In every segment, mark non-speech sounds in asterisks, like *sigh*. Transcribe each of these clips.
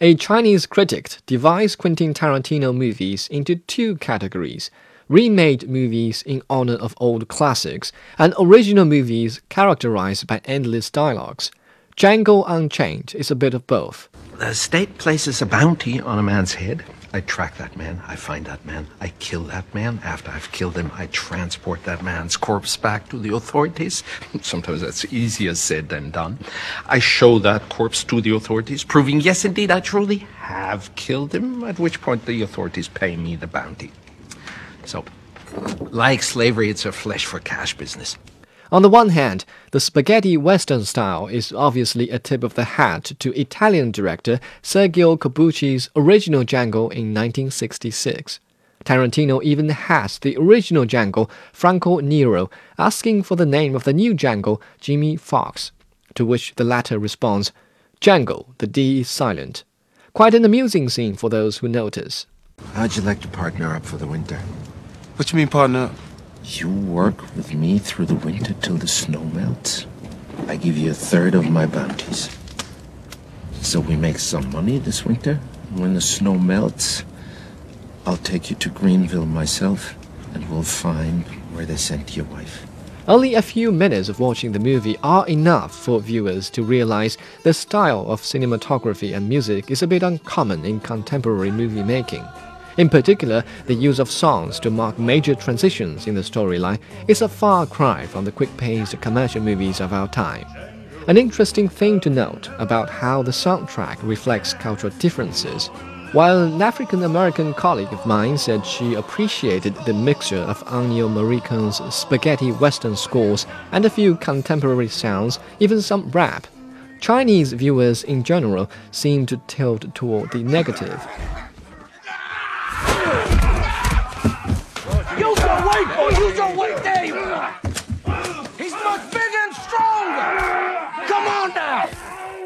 A Chinese critic divides Quentin Tarantino movies into two categories remade movies in honor of old classics, and original movies characterized by endless dialogues. Django Unchained is a bit of both. The state places a bounty on a man's head. I track that man, I find that man, I kill that man. After I've killed him, I transport that man's corpse back to the authorities. *laughs* Sometimes that's easier said than done. I show that corpse to the authorities, proving, yes, indeed, I truly have killed him, at which point the authorities pay me the bounty. So, like slavery, it's a flesh for cash business. On the one hand, the spaghetti western style is obviously a tip of the hat to Italian director Sergio Corbucci's original Django in 1966. Tarantino even has the original Django, Franco Nero, asking for the name of the new Django, Jamie Foxx, to which the latter responds, Django, the D is silent. Quite an amusing scene for those who notice. How'd you like to partner up for the winter? What you mean, partner? You work with me through the winter till the snow melts. I give you a third of my bounties. So we make some money this winter. When the snow melts, I'll take you to Greenville myself, and we'll find where they sent your wife. Only a few minutes of watching the movie are enough for viewers to realize the style of cinematography and music is a bit uncommon in contemporary movie making. In particular, the use of songs to mark major transitions in the storyline is a far cry from the quick paced commercial movies of our time. An interesting thing to note about how the soundtrack reflects cultural differences. While an African American colleague of mine said she appreciated the mixture of Ennio Morricone's spaghetti western scores and a few contemporary sounds, even some rap, Chinese viewers in general seem to tilt toward the negative. Use your weight there. He's much bigger and stronger. Come on now.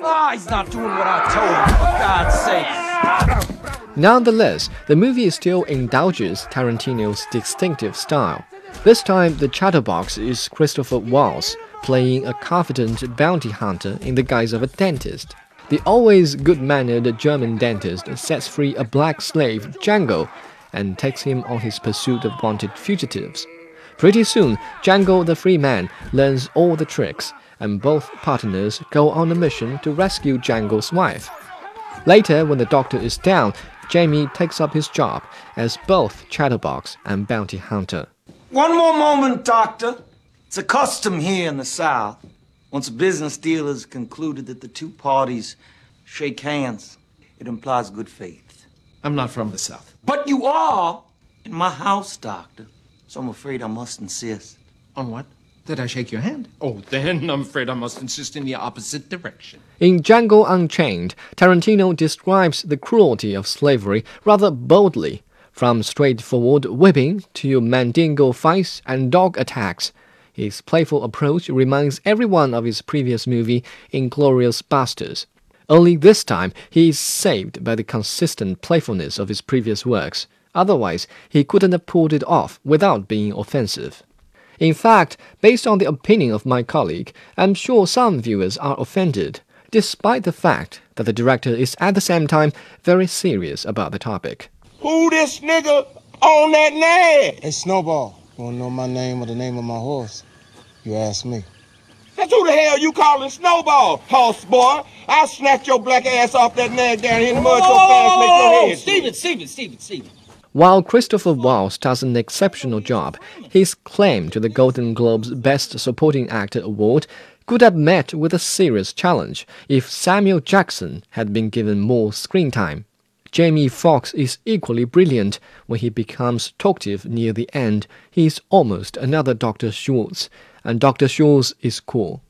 Ah, he's not doing what I told him, for God's sake. Nonetheless, the movie still indulges Tarantino's distinctive style. This time, the chatterbox is Christopher Waltz, playing a confident bounty hunter in the guise of a dentist. The always good mannered German dentist sets free a black slave, Django, and takes him on his pursuit of wanted fugitives. Pretty soon, Django the free man learns all the tricks, and both partners go on a mission to rescue Django's wife. Later, when the doctor is down, Jamie takes up his job as both chatterbox and bounty hunter. One more moment, Doctor. It's a custom here in the South. Once a business deal is concluded that the two parties shake hands, it implies good faith. I'm not from the South. But you are in my house, Doctor. So I'm afraid I must insist. On what? That I shake your hand? Oh, then I'm afraid I must insist in the opposite direction. In Django Unchained, Tarantino describes the cruelty of slavery rather boldly, from straightforward whipping to mandingo fights and dog attacks. His playful approach reminds everyone of his previous movie, Inglourious Basterds. Only this time, he is saved by the consistent playfulness of his previous works. Otherwise, he couldn't have pulled it off without being offensive. In fact, based on the opinion of my colleague, I'm sure some viewers are offended, despite the fact that the director is at the same time very serious about the topic. Who this nigga on that nag? Hey, Snowball. You wanna know my name or the name of my horse? You ask me. That's who the hell you calling Snowball, horse boy? I'll snatch your black ass off that nag down here in the mud so fast make your head. Stephen, Stephen, Stephen, Stephen. While Christopher Waltz does an exceptional job, his claim to the Golden Globe's Best Supporting Actor award could have met with a serious challenge if Samuel Jackson had been given more screen time. Jamie Foxx is equally brilliant. When he becomes talkative near the end, he is almost another Dr. Schultz, and Dr. Schultz is cool.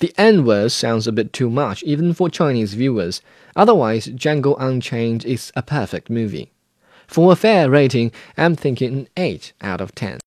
The N word sounds a bit too much even for Chinese viewers, otherwise, Django Unchained is a perfect movie. For a fair rating, I'm thinking an 8 out of 10.